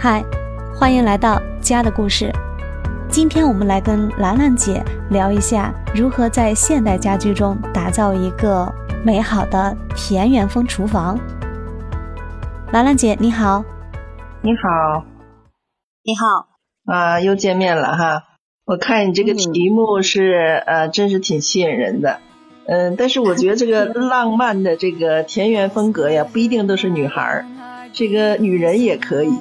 嗨，欢迎来到家的故事。今天我们来跟兰兰姐聊一下，如何在现代家居中打造一个美好的田园风厨房。兰兰姐，你好。你好。你好。啊，又见面了哈。我看你这个题目是呃，真是挺吸引人的。嗯，但是我觉得这个 浪漫的这个田园风格呀，不一定都是女孩儿，这个女人也可以。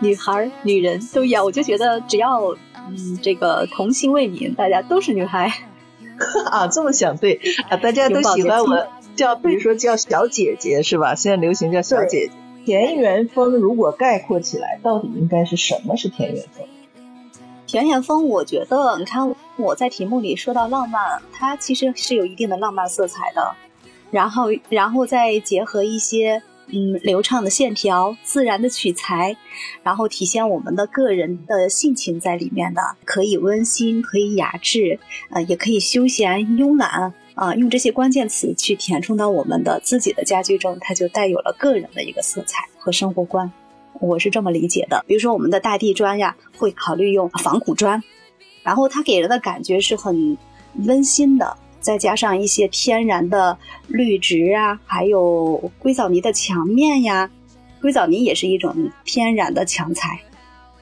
女孩、女人都一样，我就觉得只要嗯，这个童心未泯，大家都是女孩。啊，这么想对啊，大家都喜欢我叫，比如说叫小姐姐是吧？现在流行叫小姐姐。田园风如果概括起来，到底应该是什么是田园风？田园风，我觉得你看我在题目里说到浪漫，它其实是有一定的浪漫色彩的，然后然后再结合一些。嗯，流畅的线条，自然的取材，然后体现我们的个人的性情在里面的，可以温馨，可以雅致，呃，也可以休闲慵懒啊，用这些关键词去填充到我们的自己的家居中，它就带有了个人的一个色彩和生活观，我是这么理解的。比如说我们的大地砖呀，会考虑用仿古砖，然后它给人的感觉是很温馨的。再加上一些天然的绿植啊，还有硅藻泥的墙面呀，硅藻泥也是一种天然的墙材。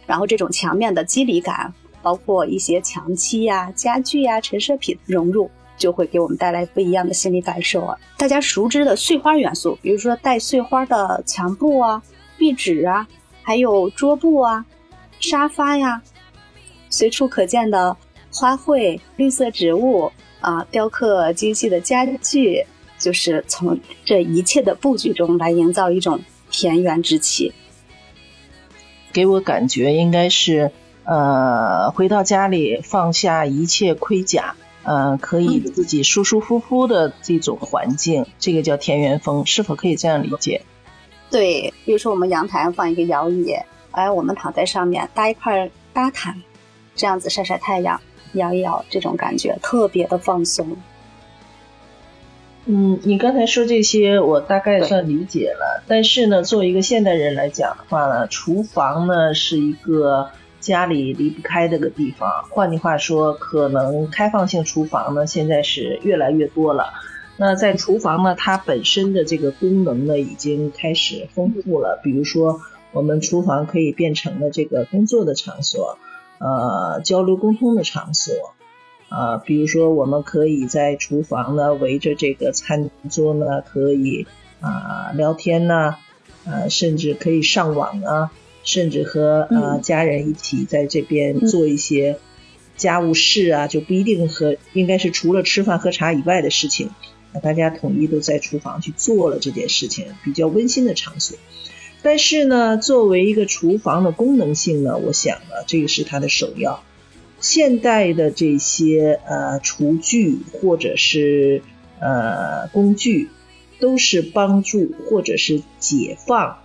然后这种墙面的肌理感，包括一些墙漆呀、家具呀、陈设品融入，就会给我们带来不一样的心理感受啊。大家熟知的碎花元素，比如说带碎花的墙布啊、壁纸啊，还有桌布啊、沙发呀，随处可见的花卉、绿色植物。啊，雕刻精细的家具，就是从这一切的布局中来营造一种田园之气。给我感觉应该是，呃，回到家里放下一切盔甲，呃，可以自己舒舒服服的这种环境，这个叫田园风，是否可以这样理解？对，比如说我们阳台放一个摇椅，哎，我们躺在上面搭一块搭毯，这样子晒晒太阳。摇一摇，这种感觉特别的放松。嗯，你刚才说这些，我大概算理解了。但是呢，作为一个现代人来讲的话呢，厨房呢是一个家里离不开的个地方。换句话说，可能开放性厨房呢现在是越来越多了。那在厨房呢，它本身的这个功能呢已经开始丰富了。比如说，我们厨房可以变成了这个工作的场所。呃，交流沟通的场所，啊，比如说我们可以在厨房呢，围着这个餐桌呢，可以啊聊天呢，呃，甚至可以上网啊，甚至和呃家人一起在这边做一些家务事啊，就不一定和应该是除了吃饭喝茶以外的事情，大家统一都在厨房去做了这件事情，比较温馨的场所。但是呢，作为一个厨房的功能性呢，我想呢，这个是它的首要。现代的这些呃厨具或者是呃工具，都是帮助或者是解放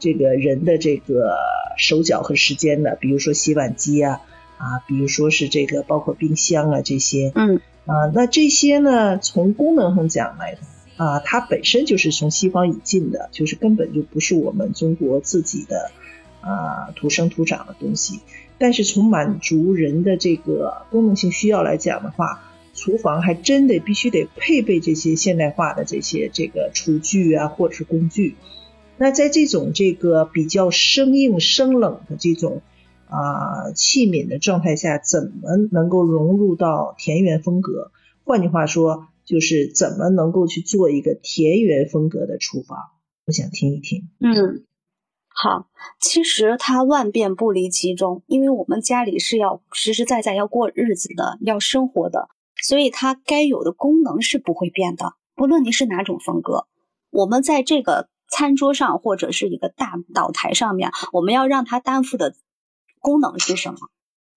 这个人的这个手脚和时间的。比如说洗碗机啊，啊，比如说是这个包括冰箱啊这些，嗯，啊，那这些呢，从功能上讲来。啊，它本身就是从西方引进的，就是根本就不是我们中国自己的啊土生土长的东西。但是从满足人的这个功能性需要来讲的话，厨房还真得必须得配备这些现代化的这些这个厨具啊，或者是工具。那在这种这个比较生硬生冷的这种啊器皿的状态下，怎么能够融入到田园风格？换句话说。就是怎么能够去做一个田园风格的厨房？我想听一听。嗯，好，其实它万变不离其中，因为我们家里是要实实在在要过日子的，要生活的，所以它该有的功能是不会变的。不论你是哪种风格，我们在这个餐桌上或者是一个大岛台上面，我们要让它担负的功能是什么？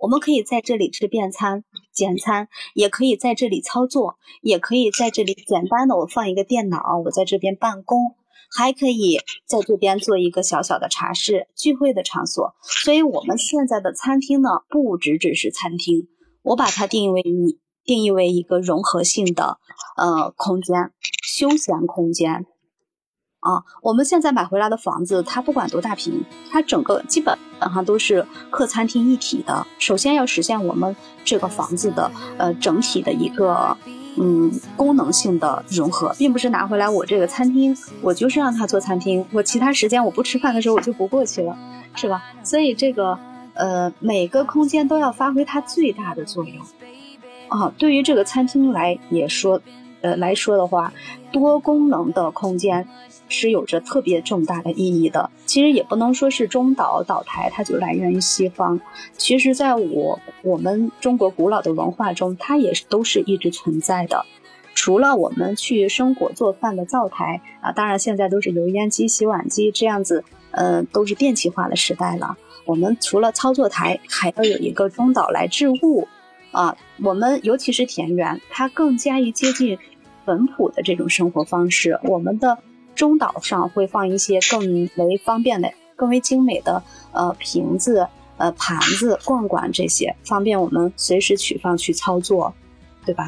我们可以在这里吃便餐、简餐，也可以在这里操作，也可以在这里简单的我放一个电脑，我在这边办公，还可以在这边做一个小小的茶室、聚会的场所。所以，我们现在的餐厅呢，不只只是餐厅，我把它定义为一定义为一个融合性的呃空间、休闲空间。啊，我们现在买回来的房子，它不管多大平，它整个基本上都是客餐厅一体的。首先要实现我们这个房子的呃整体的一个嗯功能性的融合，并不是拿回来我这个餐厅，我就是让它做餐厅，我其他时间我不吃饭的时候我就不过去了，是吧？所以这个呃每个空间都要发挥它最大的作用。啊，对于这个餐厅来也说，呃来说的话，多功能的空间。是有着特别重大的意义的。其实也不能说是中岛岛台，它就来源于西方。其实，在我我们中国古老的文化中，它也是都是一直存在的。除了我们去生火做饭的灶台啊，当然现在都是油烟机、洗碗机这样子，呃，都是电气化的时代了。我们除了操作台，还要有一个中岛来置物啊。我们尤其是田园，它更加于接近本土的这种生活方式。我们的。中岛上会放一些更为方便的、更为精美的呃瓶子、呃盘子、罐罐这些，方便我们随时取放去操作，对吧？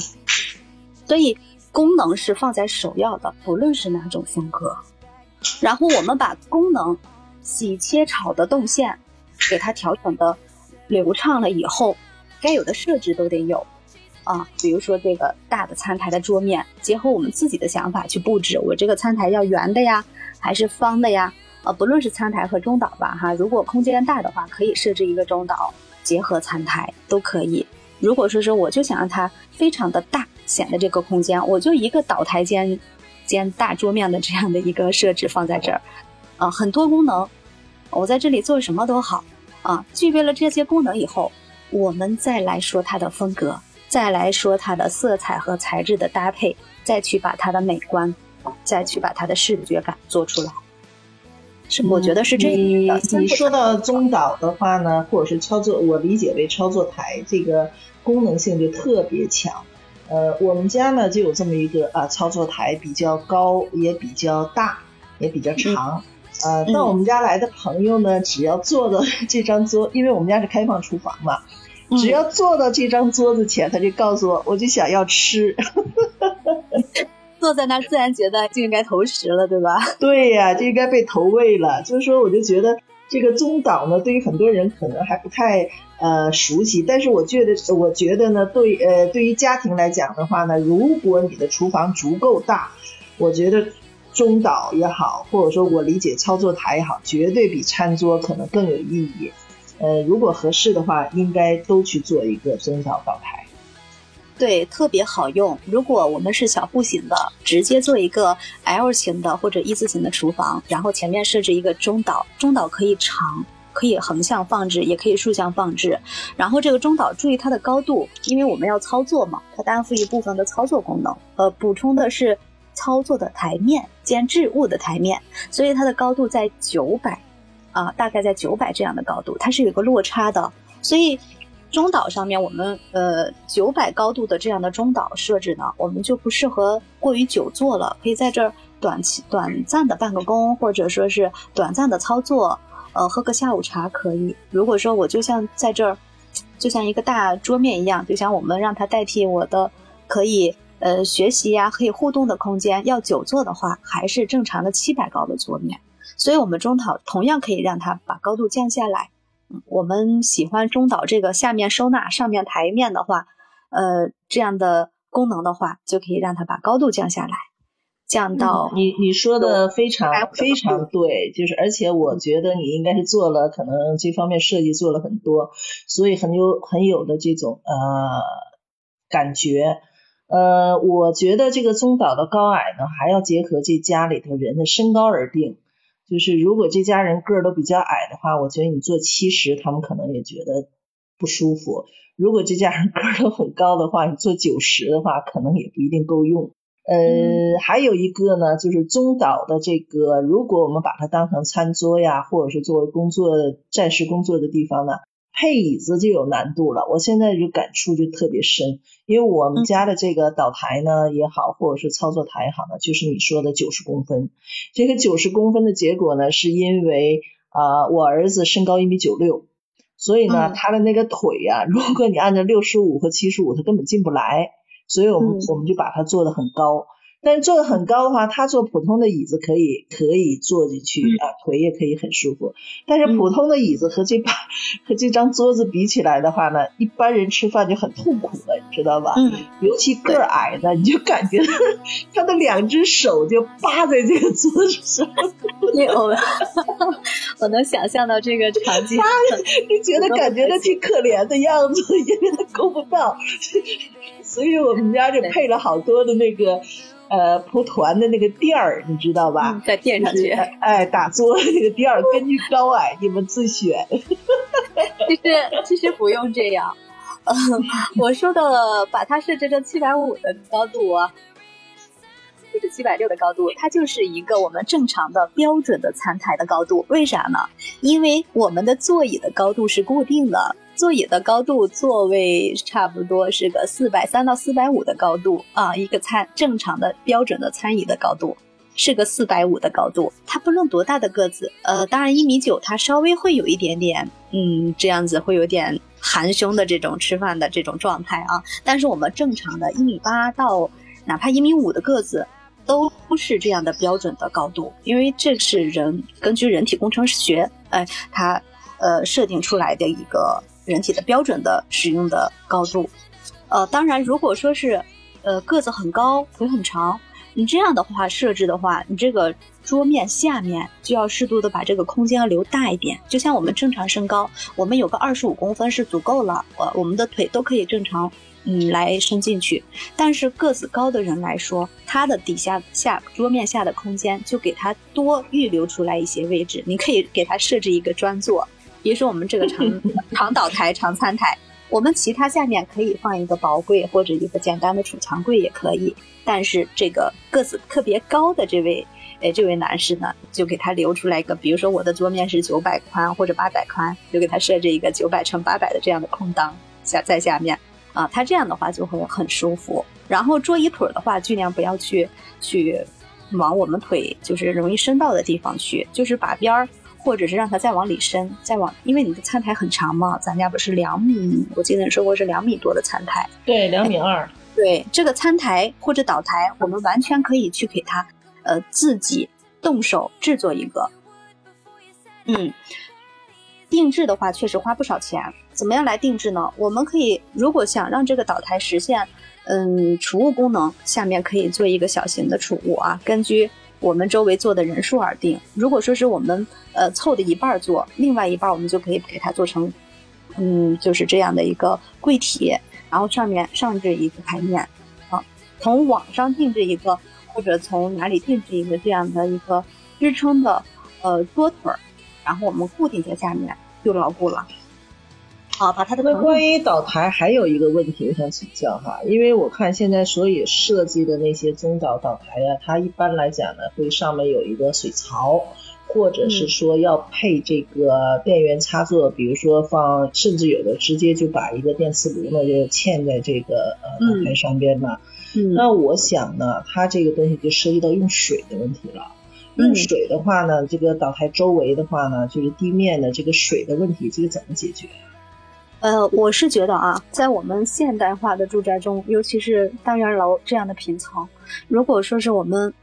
所以功能是放在首要的，不论是哪种风格。然后我们把功能洗切炒的动线给它调整的流畅了以后，该有的设置都得有。啊，比如说这个大的餐台的桌面，结合我们自己的想法去布置。我这个餐台要圆的呀，还是方的呀？呃，不论是餐台和中岛吧，哈，如果空间大的话，可以设置一个中岛，结合餐台都可以。如果说是我就想让它非常的大，显得这个空间，我就一个岛台间兼大桌面的这样的一个设置放在这儿，啊，很多功能，我在这里做什么都好啊。具备了这些功能以后，我们再来说它的风格。再来说它的色彩和材质的搭配，再去把它的美观，再去把它的视觉感做出来。是，我觉得是这样的。你说到中岛的话呢，或者是操作，我理解为操作台这个功能性就特别强。呃，我们家呢就有这么一个啊操作台，比较高，也比较大，也比较长。呃，到我们家来的朋友呢，只要坐到这张桌，因为我们家是开放厨房嘛。只要坐到这张桌子前，他就告诉我，我就想要吃。坐在那儿，自然觉得就应该投食了，对吧？对呀，就应该被投喂了。就是说，我就觉得这个中岛呢，对于很多人可能还不太呃熟悉，但是我觉得，我觉得呢，对呃，对于家庭来讲的话呢，如果你的厨房足够大，我觉得中岛也好，或者说我理解操作台也好，绝对比餐桌可能更有意义。呃，如果合适的话，应该都去做一个中岛岛台。对，特别好用。如果我们是小户型的，直接做一个 L 型的或者一字形的厨房，然后前面设置一个中岛，中岛可以长，可以横向放置，也可以竖向放置。然后这个中岛，注意它的高度，因为我们要操作嘛，它担负一部分的操作功能。呃，补充的是操作的台面兼置物的台面，所以它的高度在九百。啊，大概在九百这样的高度，它是有个落差的，所以中岛上面我们呃九百高度的这样的中岛设置呢，我们就不适合过于久坐了，可以在这儿短期短暂的办个工，或者说是短暂的操作，呃，喝个下午茶可以。如果说我就像在这儿，就像一个大桌面一样，就像我们让它代替我的可以呃学习呀，可以互动的空间，要久坐的话，还是正常的七百高的桌面。所以，我们中岛同样可以让它把高度降下来。我们喜欢中岛这个下面收纳、上面台面的话，呃，这样的功能的话，就可以让它把高度降下来，降到你你说的非常非常对，就是而且我觉得你应该是做了可能这方面设计做了很多，所以很有很有的这种呃感觉。呃，我觉得这个中岛的高矮呢，还要结合这家里头人的身高而定。就是如果这家人个儿都比较矮的话，我觉得你做七十，他们可能也觉得不舒服。如果这家人个儿都很高的话，你做九十的话，可能也不一定够用。呃，还有一个呢，就是中岛的这个，如果我们把它当成餐桌呀，或者是作为工作暂时工作的地方呢。配椅子就有难度了，我现在就感触就特别深，因为我们家的这个岛台呢也好，或者是操作台也好呢，就是你说的九十公分。这个九十公分的结果呢，是因为啊，我儿子身高一米九六，所以呢，他的那个腿呀，如果你按照六十五和七十五，他根本进不来，所以我们我们就把它做的很高。但是坐的很高的话，他坐普通的椅子可以可以坐进去啊，腿也可以很舒服。但是普通的椅子和这把和这张桌子比起来的话呢，一般人吃饭就很痛苦了，你知道吧？嗯。尤其个儿矮的，你就感觉他的两只手就扒在这个桌子上。我 我能想象到这个场景，就觉得感觉他挺可怜的样子，因为他够不到。所以我们家就配了好多的那个。呃，蒲团的那个垫儿，你知道吧？在垫上去。哎，打坐那个垫儿，根据高矮 你们自选。其实其实不用这样，我说的把它设置成七百五的高度啊，或者七百六的高度，它就是一个我们正常的标准的餐台的高度。为啥呢？因为我们的座椅的高度是固定的。座椅的高度，座位差不多是个四百三到四百五的高度啊，一个餐正常的标准的餐椅的高度是个四百五的高度。它不论多大的个子，呃，当然一米九，它稍微会有一点点，嗯，这样子会有点含胸的这种吃饭的这种状态啊。但是我们正常的一米八到哪怕一米五的个子，都是这样的标准的高度，因为这是人根据人体工程学，哎，它呃设定出来的一个。人体的标准的使用的高度，呃，当然，如果说是，呃，个子很高，腿很长，你这样的话设置的话，你这个桌面下面就要适度的把这个空间要留大一点。就像我们正常身高，我们有个二十五公分是足够了，呃，我们的腿都可以正常，嗯，来伸进去。但是个子高的人来说，他的底下下桌面下的空间就给他多预留出来一些位置，你可以给他设置一个专座。比如说我们这个长 长岛台、长餐台，我们其他下面可以放一个薄柜或者一个简单的储藏柜也可以。但是这个个子特别高的这位，哎，这位男士呢，就给他留出来一个，比如说我的桌面是九百宽或者八百宽，就给他设置一个九百乘八百的这样的空档下在下面啊，他这样的话就会很舒服。然后桌椅腿的话，尽量不要去去往我们腿就是容易伸到的地方去，就是把边儿。或者是让它再往里伸，再往，因为你的餐台很长嘛，咱家不是两米，我记得你说过是两米多的餐台，对，两米二。对，这个餐台或者岛台，我们完全可以去给它，呃，自己动手制作一个。嗯，定制的话确实花不少钱。怎么样来定制呢？我们可以，如果想让这个岛台实现，嗯，储物功能，下面可以做一个小型的储物啊，根据。我们周围坐的人数而定。如果说是我们呃凑的一半坐，另外一半我们就可以给它做成，嗯，就是这样的一个柜体，然后上面上置一个台面，啊，从网上定制一个，或者从哪里定制一个这样的一个支撑的呃桌腿儿，然后我们固定在下面就牢固了。好，把它的。那关于岛台还有一个问题，我想请教哈，因为我看现在所以设计的那些中岛岛台呀，它一般来讲呢，会上面有一个水槽，或者是说要配这个电源插座，比如说放，甚至有的直接就把一个电磁炉呢就嵌在这个呃岛台上边嘛。嗯。那我想呢，它这个东西就涉及到用水的问题了。用水的话呢，这个岛台周围的话呢，就是地面的这个水的问题，这个怎么解决？呃，我是觉得啊，在我们现代化的住宅中，尤其是单元楼这样的平层，如果说是我们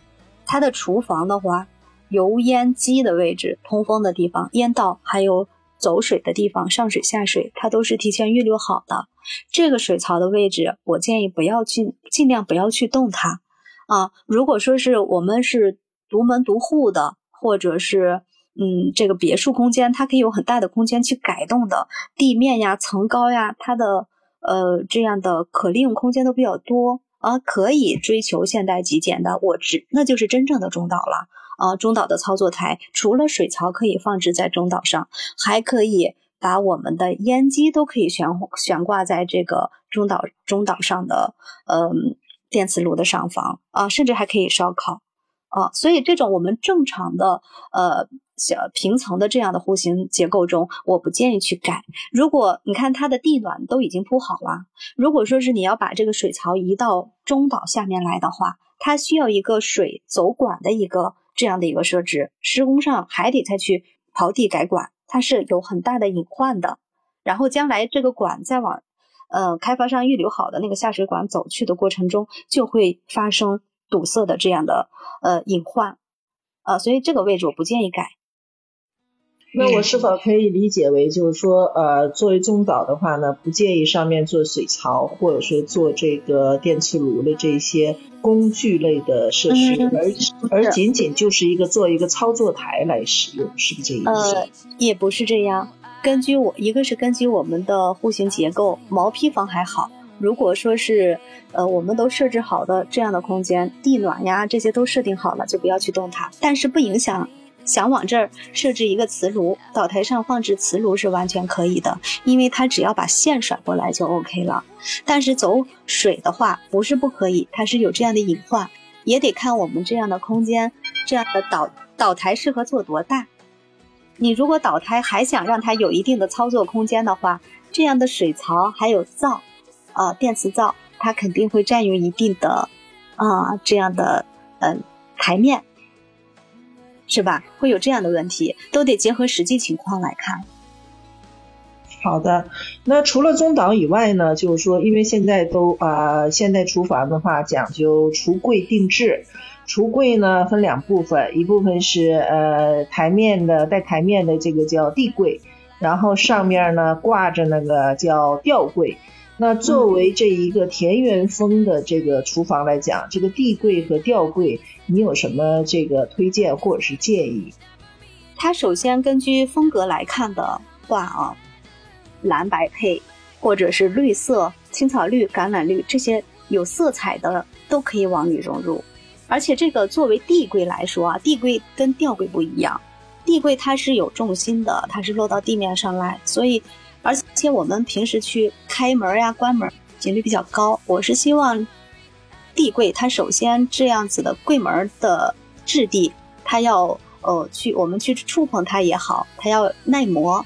它的厨房的话，油烟机的位置、通风的地方、烟道还有走水的地方、上水下水，它都是提前预留好的。这个水槽的位置，我建议不要去，尽量不要去动它啊。如果说是我们是独门独户的，或者是。嗯，这个别墅空间它可以有很大的空间去改动的，地面呀、层高呀，它的呃这样的可利用空间都比较多啊，可以追求现代极简的，我只那就是真正的中岛了啊。中岛的操作台除了水槽可以放置在中岛上，还可以把我们的烟机都可以悬悬挂在这个中岛中岛上的嗯电磁炉的上方啊，甚至还可以烧烤啊。所以这种我们正常的呃。小平层的这样的户型结构中，我不建议去改。如果你看它的地暖都已经铺好了，如果说是你要把这个水槽移到中岛下面来的话，它需要一个水走管的一个这样的一个设置，施工上还得再去刨地改管，它是有很大的隐患的。然后将来这个管再往呃开发商预留好的那个下水管走去的过程中，就会发生堵塞的这样的呃隐患，呃，所以这个位置我不建议改。那我是否可以理解为，就是说，呃，作为中岛的话呢，不建议上面做水槽，或者说做这个电磁炉的这些工具类的设施，而而仅仅就是一个做一个操作台来使用，是不是这意思？呃，也不是这样。根据我，一个是根据我们的户型结构，毛坯房还好。如果说是，呃，我们都设置好的这样的空间，地暖呀这些都设定好了，就不要去动它。但是不影响。想往这儿设置一个磁炉，岛台上放置磁炉是完全可以的，因为它只要把线甩过来就 OK 了。但是走水的话不是不可以，它是有这样的隐患，也得看我们这样的空间，这样的岛岛台适合做多大。你如果岛台还想让它有一定的操作空间的话，这样的水槽还有灶，啊，电磁灶，它肯定会占用一定的啊这样的嗯台面。是吧？会有这样的问题，都得结合实际情况来看。好的，那除了中岛以外呢？就是说，因为现在都啊，现代厨房的话讲究橱柜定制，橱柜呢分两部分，一部分是呃台面的带台面的这个叫地柜，然后上面呢挂着那个叫吊柜。那作为这一个田园风的这个厨房来讲，这个地柜和吊柜，你有什么这个推荐或者是建议？它首先根据风格来看的话啊，蓝白配，或者是绿色、青草绿、橄榄绿这些有色彩的都可以往里融入。而且这个作为地柜来说啊，地柜跟吊柜不一样，地柜它是有重心的，它是落到地面上来，所以。而且我们平时去开门呀、关门频率比较高。我是希望地柜它首先这样子的柜门的质地，它要呃去我们去触碰它也好，它要耐磨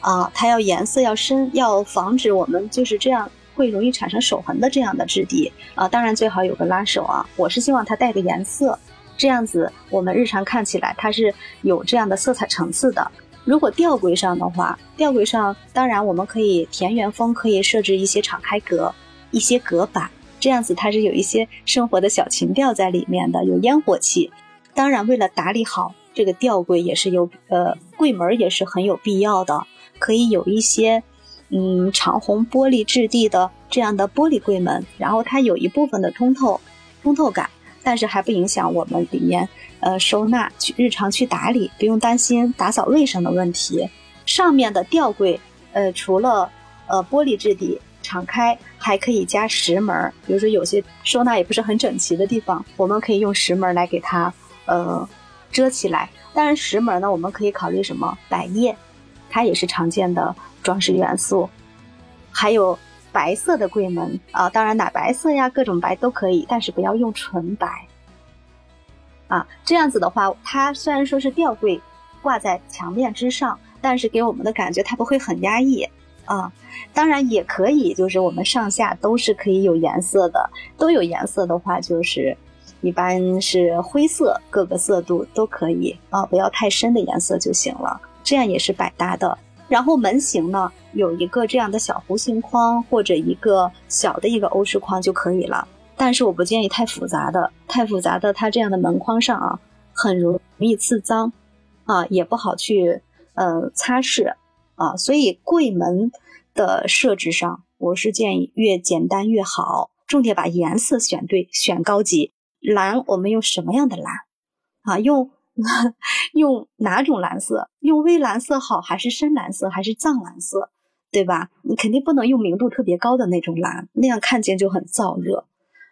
啊，它要颜色要深，要防止我们就是这样会容易产生手痕的这样的质地啊。当然最好有个拉手啊，我是希望它带个颜色，这样子我们日常看起来它是有这样的色彩层次的。如果吊柜上的话，吊柜上当然我们可以田园风，可以设置一些敞开格、一些隔板，这样子它是有一些生活的小情调在里面的，有烟火气。当然，为了打理好这个吊柜，也是有呃柜门也是很有必要的，可以有一些嗯长虹玻璃质地的这样的玻璃柜门，然后它有一部分的通透通透感。但是还不影响我们里面呃收纳去日常去打理，不用担心打扫卫生的问题。上面的吊柜呃除了呃玻璃质地敞开，还可以加石门，比如说有些收纳也不是很整齐的地方，我们可以用石门来给它呃遮起来。当然石门呢，我们可以考虑什么百叶，它也是常见的装饰元素，还有。白色的柜门啊，当然奶白色呀，各种白都可以，但是不要用纯白啊。这样子的话，它虽然说是吊柜挂在墙面之上，但是给我们的感觉它不会很压抑啊。当然也可以，就是我们上下都是可以有颜色的，都有颜色的话，就是一般是灰色，各个色度都可以啊，不要太深的颜色就行了，这样也是百搭的。然后门型呢，有一个这样的小弧形框或者一个小的一个欧式框就可以了。但是我不建议太复杂的，太复杂的它这样的门框上啊，很容易刺脏，啊也不好去呃擦拭啊。所以柜门的设置上，我是建议越简单越好，重点把颜色选对，选高级蓝。我们用什么样的蓝啊？用。用哪种蓝色？用微蓝色好，还是深蓝色，还是藏蓝色，对吧？你肯定不能用明度特别高的那种蓝，那样看见就很燥热。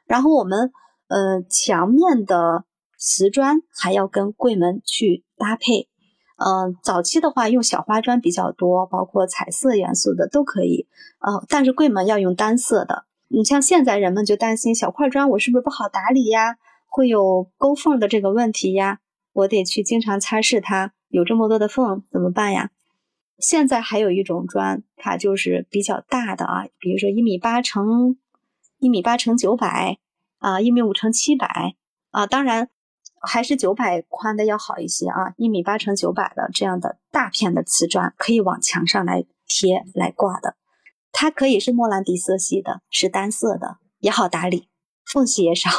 然后我们，呃，墙面的瓷砖还要跟柜门去搭配。嗯，早期的话用小花砖比较多，包括彩色元素的都可以。呃，但是柜门要用单色的。你像现在人们就担心小块砖我是不是不好打理呀？会有勾缝的这个问题呀？我得去经常擦拭它，有这么多的缝怎么办呀？现在还有一种砖，它就是比较大的啊，比如说一米八乘一米八乘九百啊，一米五乘七百啊，当然还是九百宽的要好一些啊，一米八乘九百的这样的大片的瓷砖可以往墙上来贴来挂的，它可以是莫兰迪色系的，是单色的，也好打理，缝隙也少。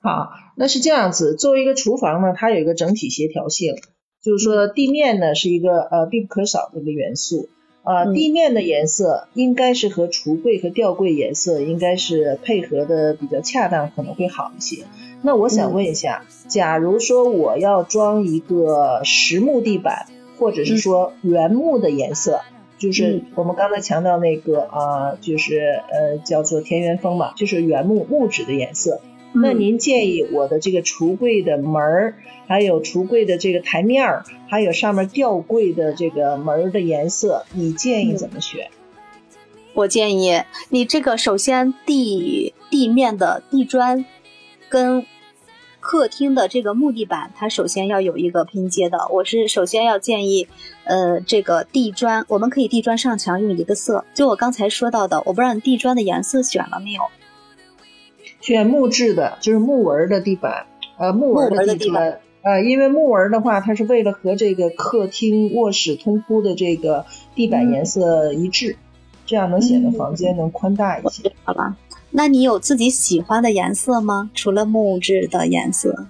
好，那是这样子，作为一个厨房呢，它有一个整体协调性，就是说地面呢是一个呃必不可少的一个元素。呃，地面的颜色应该是和橱柜和吊柜颜色应该是配合的比较恰当，可能会好一些。那我想问一下，假如说我要装一个实木地板，或者是说原木的颜色，就是我们刚才强调那个啊，就是呃叫做田园风嘛，就是原木木质的颜色。那您建议我的这个橱柜的门儿，还有橱柜的这个台面儿，还有上面吊柜的这个门儿的颜色，你建议怎么选？我建议你这个首先地地面的地砖跟客厅的这个木地板，它首先要有一个拼接的。我是首先要建议，呃，这个地砖我们可以地砖上墙用一个色，就我刚才说到的，我不知道你地砖的颜色选了没有。选木质的，就是木纹的地板，呃，木纹的地砖，呃，因为木纹的话，它是为了和这个客厅、卧室通铺的这个地板颜色一致，这样能显得房间能宽大一些。好吧，那你有自己喜欢的颜色吗？除了木质的颜色？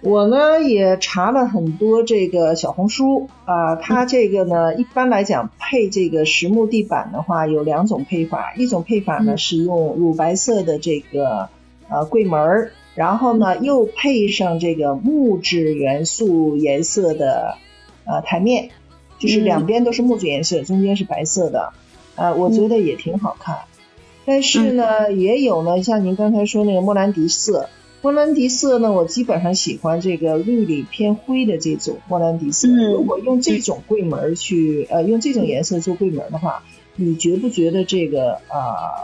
我呢也查了很多这个小红书啊，它这个呢一般来讲配这个实木地板的话有两种配法，一种配法呢是用乳白色的这个呃柜门儿，然后呢又配上这个木质元素颜色的呃台面，就是两边都是木质颜色，中间是白色的，呃我觉得也挺好看。但是呢也有呢像您刚才说那个莫兰迪色。莫兰迪色呢，我基本上喜欢这个绿里偏灰的这种莫兰迪色。如果用这种柜门去，呃，用这种颜色做柜门的话，你觉不觉得这个啊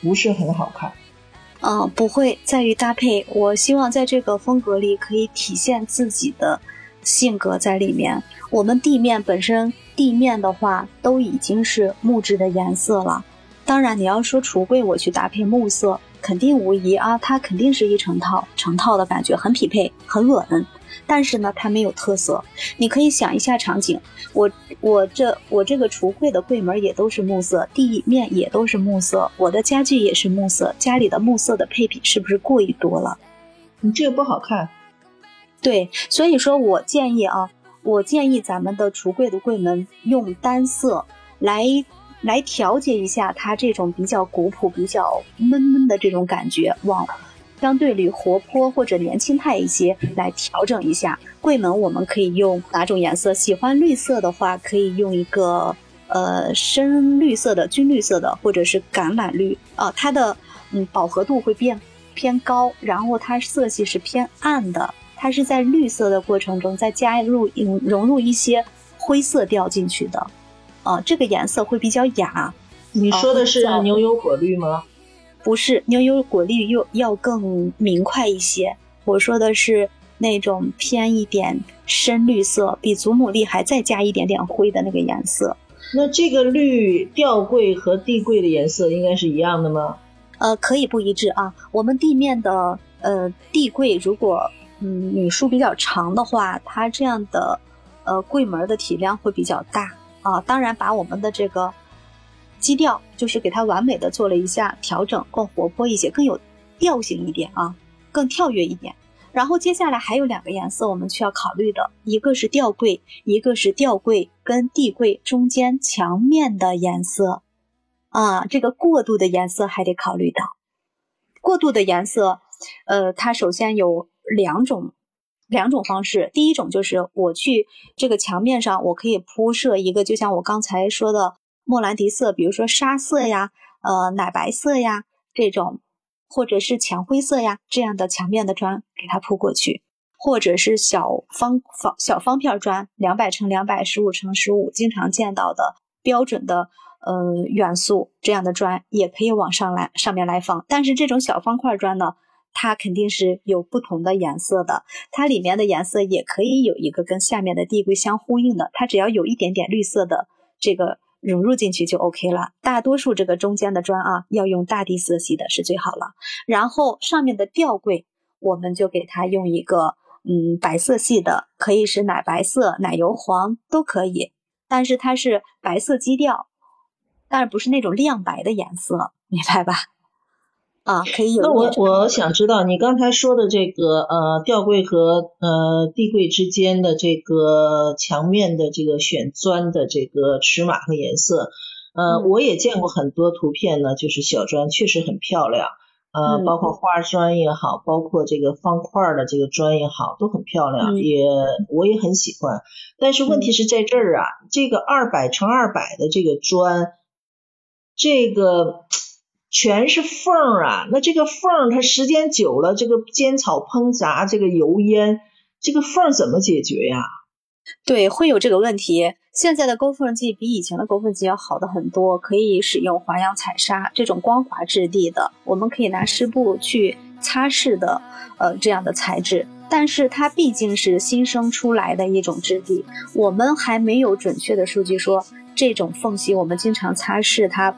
不是很好看？嗯，不会，在于搭配。我希望在这个风格里可以体现自己的性格在里面。我们地面本身地面的话都已经是木质的颜色了，当然你要说橱柜，我去搭配木色。肯定无疑啊，它肯定是一成套，成套的感觉很匹配，很稳。但是呢，它没有特色。你可以想一下场景，我我这我这个橱柜的柜门也都是木色，地面也都是木色，我的家具也是木色，家里的木色的配比是不是过于多了？你这个不好看。对，所以说我建议啊，我建议咱们的橱柜的柜门用单色来。来调节一下它这种比较古朴、比较闷闷的这种感觉，往相对里活泼或者年轻态一些来调整一下。柜门我们可以用哪种颜色？喜欢绿色的话，可以用一个呃深绿色的、军绿色的，或者是橄榄绿啊。它的嗯饱和度会变偏高，然后它色系是偏暗的。它是在绿色的过程中再加入融入一些灰色调进去的。啊，这个颜色会比较雅。你说的是牛油果绿吗？不是，牛油果绿又要更明快一些。我说的是那种偏一点深绿色，比祖母绿还再加一点点灰的那个颜色。那这个绿吊柜和地柜的颜色应该是一样的吗？呃，可以不一致啊。我们地面的呃地柜，如果嗯米数比较长的话，它这样的呃柜门的体量会比较大。啊，当然把我们的这个基调，就是给它完美的做了一下调整，更活泼一些，更有调性一点啊，更跳跃一点。然后接下来还有两个颜色我们需要考虑的，一个是吊柜，一个是吊柜跟地柜中间墙面的颜色啊，这个过渡的颜色还得考虑到。过渡的颜色，呃，它首先有两种。两种方式，第一种就是我去这个墙面上，我可以铺设一个，就像我刚才说的莫兰迪色，比如说沙色呀、呃奶白色呀这种，或者是浅灰色呀这样的墙面的砖给它铺过去，或者是小方方小方片砖，两百乘两百，十五乘十五，经常见到的标准的呃元素这样的砖也可以往上来上面来放，但是这种小方块砖呢。它肯定是有不同的颜色的，它里面的颜色也可以有一个跟下面的地柜相呼应的，它只要有一点点绿色的这个融入进去就 OK 了。大多数这个中间的砖啊，要用大地色系的是最好了。然后上面的吊柜，我们就给它用一个嗯白色系的，可以是奶白色、奶油黄都可以，但是它是白色基调，但是不是那种亮白的颜色，明白吧？啊，可以有。那我我想知道，你刚才说的这个呃吊柜和呃地柜之间的这个墙面的这个选砖的这个尺码和颜色，呃，我也见过很多图片呢，就是小砖确实很漂亮，呃，包括花砖也好，包括这个方块的这个砖也好，都很漂亮，也我也很喜欢。但是问题是在这儿啊，这个二百乘二百的这个砖，这个。全是缝儿啊，那这个缝儿它时间久了，这个煎炒烹炸，这个油烟，这个缝儿怎么解决呀？对，会有这个问题。现在的勾缝剂比以前的勾缝剂要好的很多，可以使用环氧彩砂这种光滑质地的，我们可以拿湿布去擦拭的，呃，这样的材质。但是它毕竟是新生出来的一种质地，我们还没有准确的数据说这种缝隙我们经常擦拭它。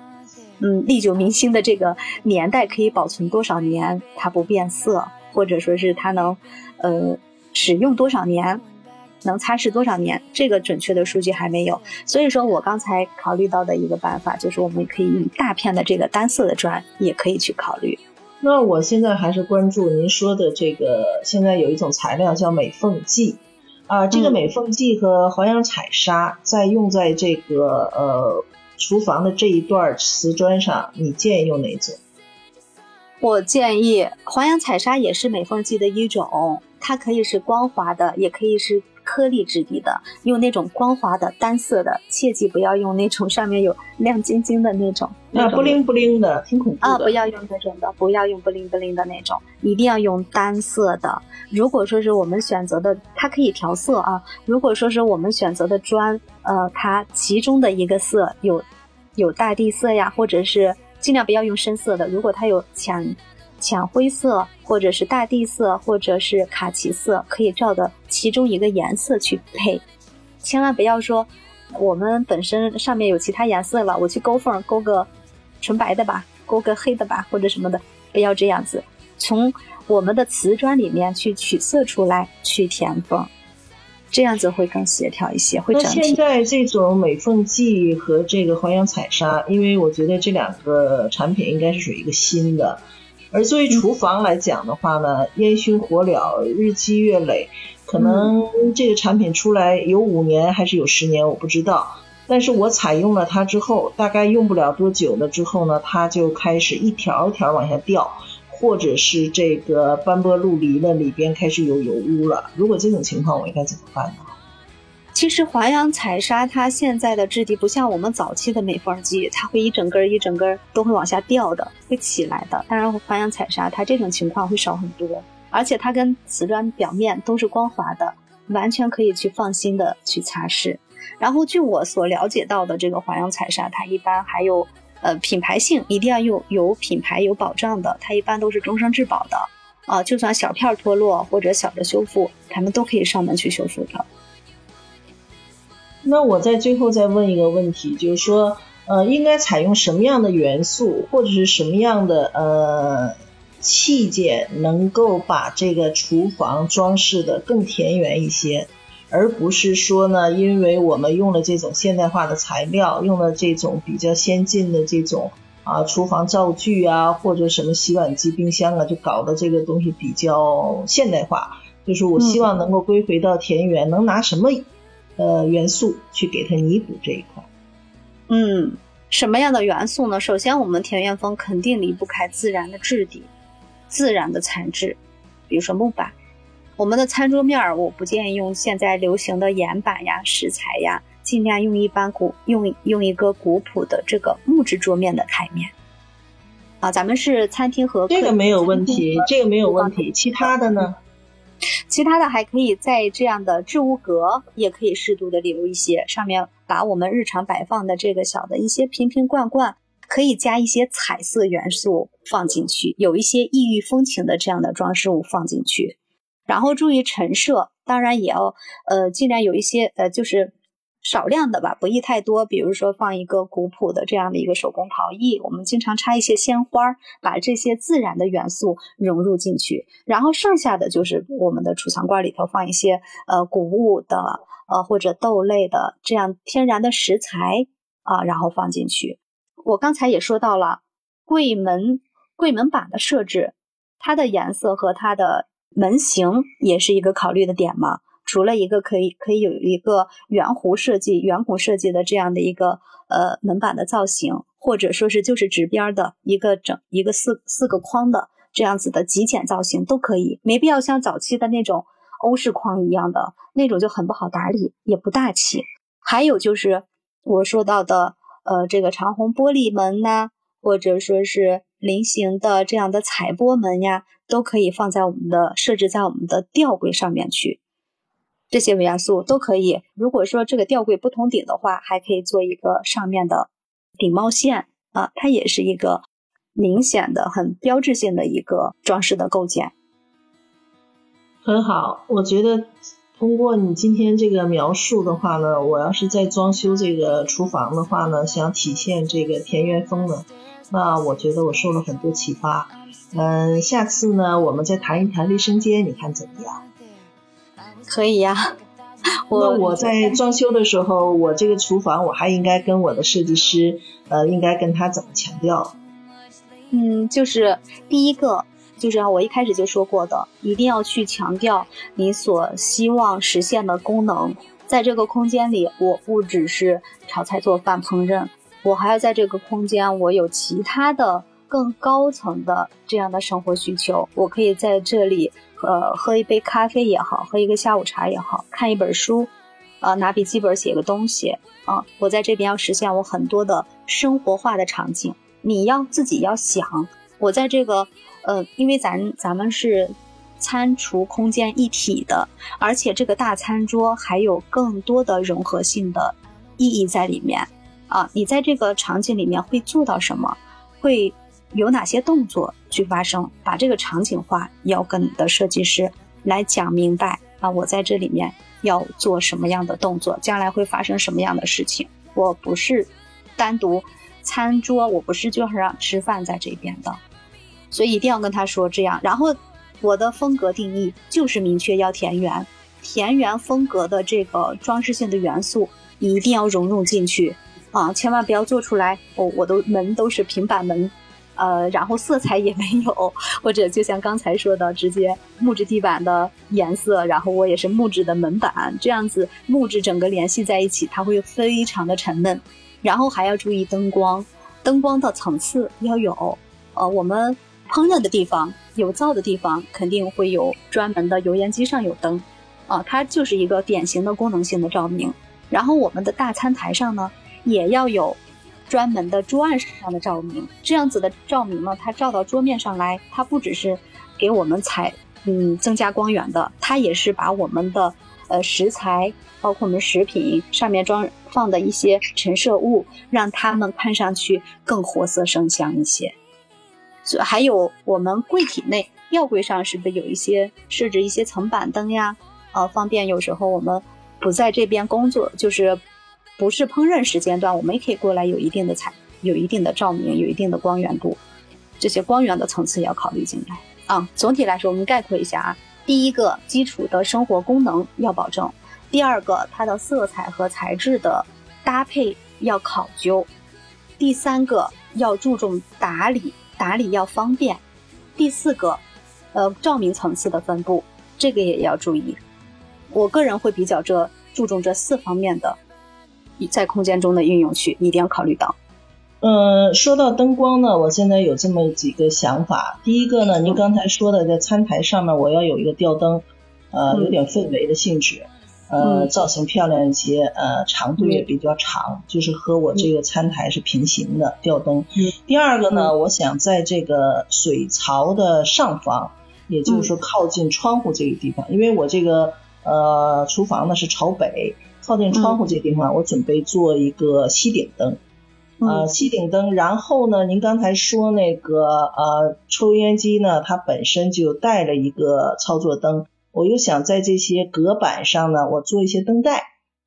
嗯，历久弥新的这个年代可以保存多少年？它不变色，或者说是它能，呃，使用多少年，能擦拭多少年？这个准确的数据还没有。所以说我刚才考虑到的一个办法，就是我们可以用大片的这个单色的砖，也可以去考虑。那我现在还是关注您说的这个，现在有一种材料叫美缝剂，啊，这个美缝剂和环氧彩砂在用在这个呃。厨房的这一段瓷砖上，你建议用哪种？我建议环氧彩砂也是美缝剂的一种，它可以是光滑的，也可以是颗粒质地的。用那种光滑的单色的，切记不要用那种上面有亮晶晶的那种。那不灵不灵的，挺恐怖的。啊，不要用这种的，不要用不灵不灵的那种，一定要用单色的。如果说是我们选择的，它可以调色啊。如果说是我们选择的砖，呃，它其中的一个色有。有大地色呀，或者是尽量不要用深色的。如果它有浅浅灰色，或者是大地色，或者是卡其色，可以照的其中一个颜色去配。千万不要说我们本身上面有其他颜色了，我去勾缝勾个纯白的吧，勾个黑的吧，或者什么的，不要这样子。从我们的瓷砖里面去取色出来，去填缝。这样子会更协调一些，会整体。那现在这种美缝剂和这个环氧彩砂，因为我觉得这两个产品应该是属于一个新的，而作为厨房来讲的话呢，烟熏火燎，日积月累，可能这个产品出来有五年还是有十年，我不知道。但是我采用了它之后，大概用不了多久了之后呢，它就开始一条一条往下掉。或者是这个斑驳陆离了，里边开始有油污了。如果这种情况，我应该怎么办呢？其实华阳彩砂它现在的质地不像我们早期的美缝机，它会一整根一整根都会往下掉的，会起来的。当然，华阳彩砂它这种情况会少很多，而且它跟瓷砖表面都是光滑的，完全可以去放心的去擦拭。然后，据我所了解到的，这个华阳彩砂它一般还有。呃，品牌性一定要用有品牌有保障的，它一般都是终身质保的啊，就算小片脱落或者小的修复，他们都可以上门去修复的。那我在最后再问一个问题，就是说，呃，应该采用什么样的元素或者是什么样的呃器件，能够把这个厨房装饰的更田园一些？而不是说呢，因为我们用了这种现代化的材料，用了这种比较先进的这种啊厨房灶具啊，或者什么洗碗机、冰箱啊，就搞得这个东西比较现代化。就是我希望能够归回到田园，能拿什么呃元素去给它弥补这一块？嗯，什么样的元素呢？首先，我们田园风肯定离不开自然的质地、自然的材质，比如说木板。我们的餐桌面儿，我不建议用现在流行的岩板呀、石材呀，尽量用一般古用用一个古朴的这个木质桌面的台面。啊，咱们是餐厅和这个没有问题，这个没有问题。其他的呢？其他的还可以在这样的置物格，也可以适度的留一些，上面把我们日常摆放的这个小的一些瓶瓶罐罐，可以加一些彩色元素放进去，有一些异域风情的这样的装饰物放进去。然后注意陈设，当然也要呃尽量有一些呃就是少量的吧，不宜太多。比如说放一个古朴的这样的一个手工陶艺，我们经常插一些鲜花，把这些自然的元素融入进去。然后剩下的就是我们的储藏罐里头放一些呃谷物的呃或者豆类的这样天然的食材啊，然后放进去。我刚才也说到了，柜门柜门板的设置，它的颜色和它的门型也是一个考虑的点嘛。除了一个可以可以有一个圆弧设计、圆孔设计的这样的一个呃门板的造型，或者说是就是直边的一个整一个四四个框的这样子的极简造型都可以，没必要像早期的那种欧式框一样的那种就很不好打理，也不大气。还有就是我说到的呃这个长虹玻璃门呐，或者说是菱形的这样的彩波门呀，都可以放在我们的设置在我们的吊柜上面去。这些元素都可以。如果说这个吊柜不通顶的话，还可以做一个上面的顶帽线啊，它也是一个明显的、很标志性的一个装饰的构件。很好，我觉得通过你今天这个描述的话呢，我要是在装修这个厨房的话呢，想体现这个田园风呢，那我觉得我受了很多启发。嗯，下次呢，我们再谈一谈卫生间，你看怎么样？可以呀，那我在装修的时候，我这个厨房我还应该跟我的设计师，呃，应该跟他怎么强调？嗯，就是第一个，就是我一开始就说过的，一定要去强调你所希望实现的功能。在这个空间里，我不只是炒菜、做饭、烹饪，我还要在这个空间，我有其他的更高层的这样的生活需求，我可以在这里。呃，喝一杯咖啡也好，喝一个下午茶也好，看一本书，呃，拿笔记本写个东西啊。我在这边要实现我很多的生活化的场景，你要自己要想，我在这个呃，因为咱咱们是餐厨空间一体的，而且这个大餐桌还有更多的融合性的意义在里面啊。你在这个场景里面会做到什么？会。有哪些动作去发生？把这个场景化，要跟你的设计师来讲明白啊！我在这里面要做什么样的动作？将来会发生什么样的事情？我不是单独餐桌，我不是就是让吃饭在这边的，所以一定要跟他说这样。然后我的风格定义就是明确要田园，田园风格的这个装饰性的元素一定要融入进去啊！千万不要做出来，我我的门都是平板门。呃，然后色彩也没有，或者就像刚才说的，直接木质地板的颜色，然后我也是木质的门板，这样子木质整个联系在一起，它会非常的沉闷。然后还要注意灯光，灯光的层次要有。呃，我们烹饪的地方有灶的地方，肯定会有专门的油烟机上有灯，啊，它就是一个典型的功能性的照明。然后我们的大餐台上呢，也要有。专门的桌案上的照明，这样子的照明呢，它照到桌面上来，它不只是给我们采嗯增加光源的，它也是把我们的呃食材，包括我们食品上面装放的一些陈设物，让它们看上去更活色生香一些。所还有我们柜体内吊柜上是不是有一些设置一些层板灯呀？呃，方便有时候我们不在这边工作，就是。不是烹饪时间段，我们也可以过来，有一定的彩，有一定的照明，有一定的光源度，这些光源的层次也要考虑进来啊。总体来说，我们概括一下啊：第一个，基础的生活功能要保证；第二个，它的色彩和材质的搭配要考究；第三个，要注重打理，打理要方便；第四个，呃，照明层次的分布，这个也要注意。我个人会比较这注重这四方面的。在空间中的运用去你一定要考虑到。嗯，说到灯光呢，我现在有这么几个想法。第一个呢，您刚才说的在餐台上面我要有一个吊灯，呃，有点氛围的性质，呃，造型漂亮一些，呃，长度也比较长，就是和我这个餐台是平行的吊灯。第二个呢，我想在这个水槽的上方，也就是说靠近窗户这个地方，因为我这个呃厨房呢是朝北。靠近窗户这地方，我准备做一个吸顶灯，呃，吸顶灯。然后呢，您刚才说那个呃抽油烟机呢，它本身就带了一个操作灯。我又想在这些隔板上呢，我做一些灯带，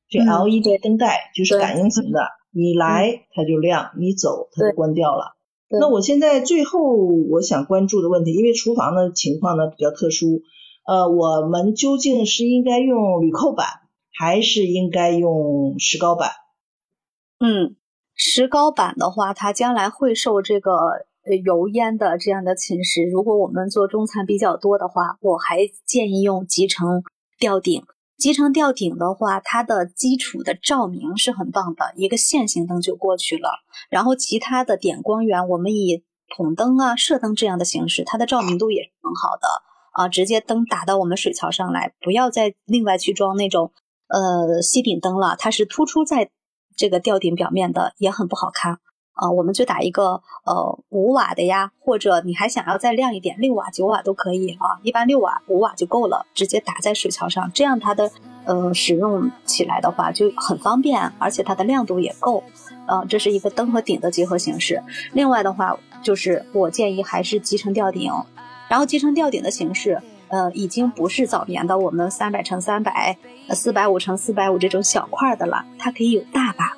这 LED 灯带，就是感应型的，你来它就亮，你走它就关掉了。那我现在最后我想关注的问题，因为厨房的情况呢比较特殊，呃，我们究竟是应该用铝扣板？还是应该用石膏板。嗯，石膏板的话，它将来会受这个油烟的这样的侵蚀，如果我们做中餐比较多的话，我还建议用集成吊顶。集成吊顶的话，它的基础的照明是很棒的，一个线性灯就过去了。然后其他的点光源，我们以筒灯啊、射灯这样的形式，它的照明度也是很好的啊。直接灯打到我们水槽上来，不要再另外去装那种呃吸顶灯了，它是突出在这个吊顶表面的，也很不好看。啊，我们就打一个呃五瓦的呀，或者你还想要再亮一点，六瓦、九瓦都可以啊。一般六瓦、五瓦就够了，直接打在水槽上，这样它的呃使用起来的话就很方便，而且它的亮度也够。呃，这是一个灯和顶的结合形式。另外的话，就是我建议还是集成吊顶，然后集成吊顶的形式，呃，已经不是早年的我们三百乘三百、四百五乘四百五这种小块的了，它可以有大版。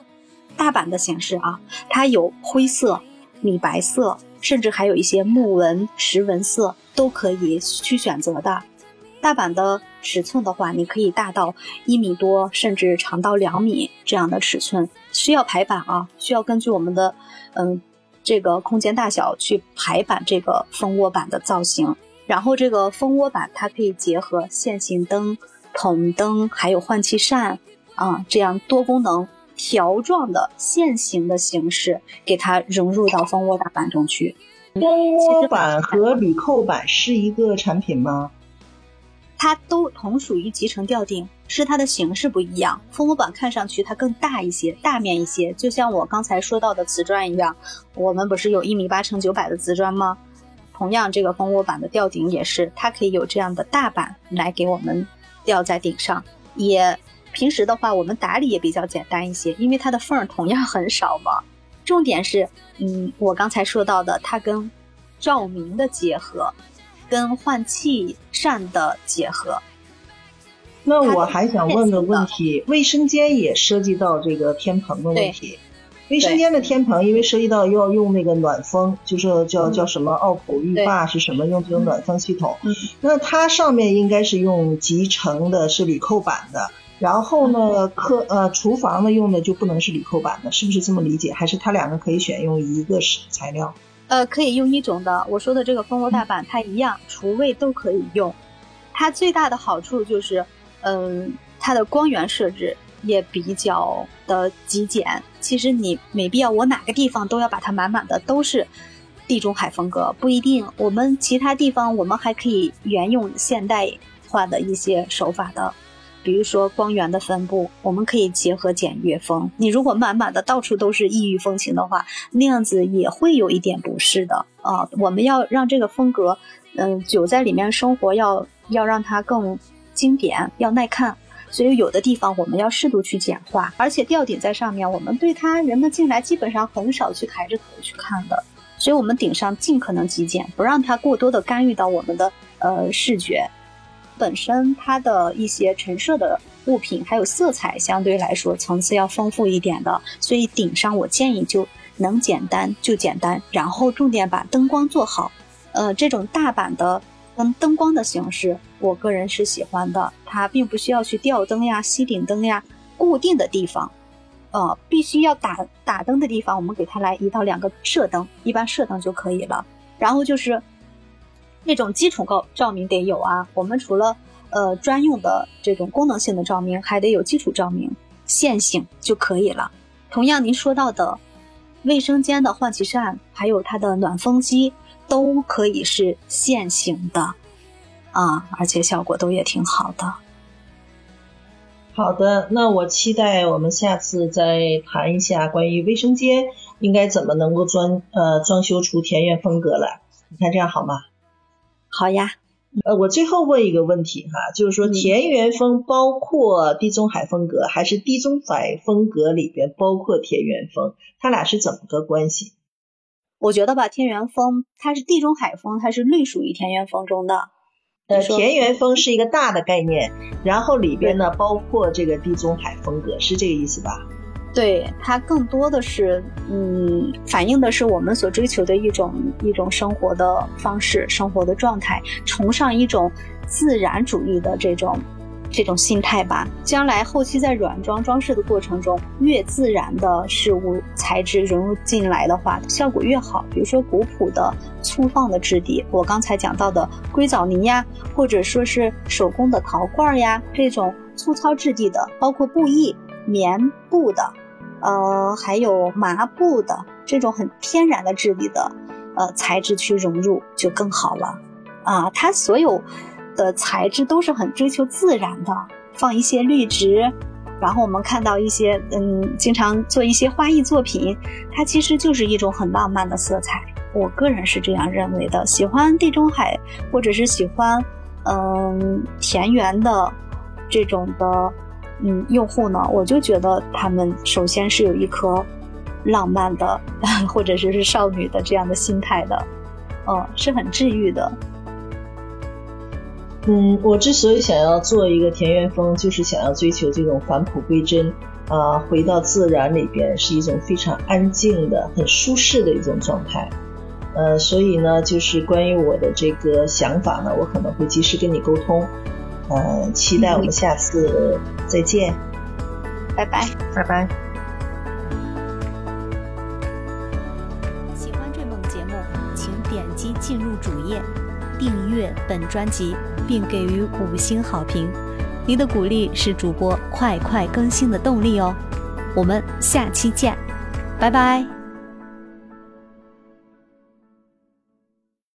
大版的形式啊，它有灰色、米白色，甚至还有一些木纹、石纹色都可以去选择的。大版的尺寸的话，你可以大到一米多，甚至长到两米这样的尺寸。需要排版啊，需要根据我们的嗯这个空间大小去排版这个蜂窝板的造型。然后这个蜂窝板它可以结合线性灯、筒灯，还有换气扇啊，这样多功能。条状的线形的形式，给它融入到蜂窝大板中去。蜂窝板和铝扣板是一个产品吗？它都同属于集成吊顶，是它的形式不一样。蜂窝板看上去它更大一些，大面一些，就像我刚才说到的瓷砖一样。我们不是有一米八乘九百的瓷砖吗？同样，这个蜂窝板的吊顶也是，它可以有这样的大板来给我们吊在顶上，也。平时的话，我们打理也比较简单一些，因为它的缝儿同样很少嘛。重点是，嗯，我刚才说到的，它跟照明的结合，跟换气扇的结合。那我还想问个问题，卫生间也涉及到这个天棚的问题。卫生间的天棚，因为涉及到要用那个暖风，就是叫叫什么奥普浴霸是什么，用这种暖风系统。那它上面应该是用集成的，是铝扣板的。然后呢，客呃厨房呢用的就不能是铝扣板的，是不是这么理解？还是它两个可以选用一个是材料？呃，可以用一种的。我说的这个蜂窝大板，它一样，厨卫都可以用。它最大的好处就是，嗯，它的光源设置也比较的极简。其实你没必要，我哪个地方都要把它满满的都是地中海风格，不一定。我们其他地方我们还可以沿用现代化的一些手法的。比如说光源的分布，我们可以结合简约风。你如果满满的到处都是异域风情的话，那样子也会有一点不适的啊。我们要让这个风格，嗯，久在里面生活，要要让它更经典，要耐看。所以有的地方我们要适度去简化，而且吊顶在上面，我们对它人们进来基本上很少去抬着头去看的。所以我们顶上尽可能极简，不让它过多的干预到我们的呃视觉。本身它的一些陈设的物品，还有色彩相对来说层次要丰富一点的，所以顶上我建议就能简单就简单，然后重点把灯光做好。呃，这种大版的灯灯光的形式，我个人是喜欢的。它并不需要去吊灯呀、吸顶灯呀，固定的地方，呃，必须要打打灯的地方，我们给它来一到两个射灯，一般射灯就可以了。然后就是。那种基础高照明得有啊，我们除了呃专用的这种功能性的照明，还得有基础照明，线性就可以了。同样，您说到的卫生间的换气扇，还有它的暖风机，都可以是线性的啊，而且效果都也挺好的。好的，那我期待我们下次再谈一下关于卫生间应该怎么能够装呃装修出田园风格来，你看这样好吗？好呀，呃，我最后问一个问题哈，就是说田园风包括地中海风格，还是地中海风格里边包括田园风？它俩是怎么个关系？我觉得吧，田园风它是地中海风，它是隶属于田园风中的。呃，田园风是一个大的概念，然后里边呢包括这个地中海风格，是这个意思吧？对它更多的是，嗯，反映的是我们所追求的一种一种生活的方式、生活的状态，崇尚一种自然主义的这种这种心态吧。将来后期在软装装饰的过程中，越自然的事物材质融入进来的话，效果越好。比如说古朴的粗放的质地，我刚才讲到的硅藻泥呀，或者说是手工的陶罐呀，这种粗糙质地的，包括布艺、棉布的，呃，还有麻布的这种很天然的质地的，呃，材质去融入就更好了。啊，它所有的材质都是很追求自然的，放一些绿植，然后我们看到一些，嗯，经常做一些花艺作品，它其实就是一种很浪漫的色彩。我个人是这样认为的。喜欢地中海或者是喜欢，嗯，田园的这种的，嗯，用户呢，我就觉得他们首先是有一颗浪漫的，或者说是少女的这样的心态的，嗯，是很治愈的。嗯，我之所以想要做一个田园风，就是想要追求这种返璞归真，啊，回到自然里边，是一种非常安静的、很舒适的一种状态。呃，所以呢，就是关于我的这个想法呢，我可能会及时跟你沟通。呃，期待我们下次再见，拜拜，拜拜。喜欢追梦节目，请点击进入主页。订阅本专辑，并给予五星好评，您的鼓励是主播快快更新的动力哦。我们下期见，拜拜。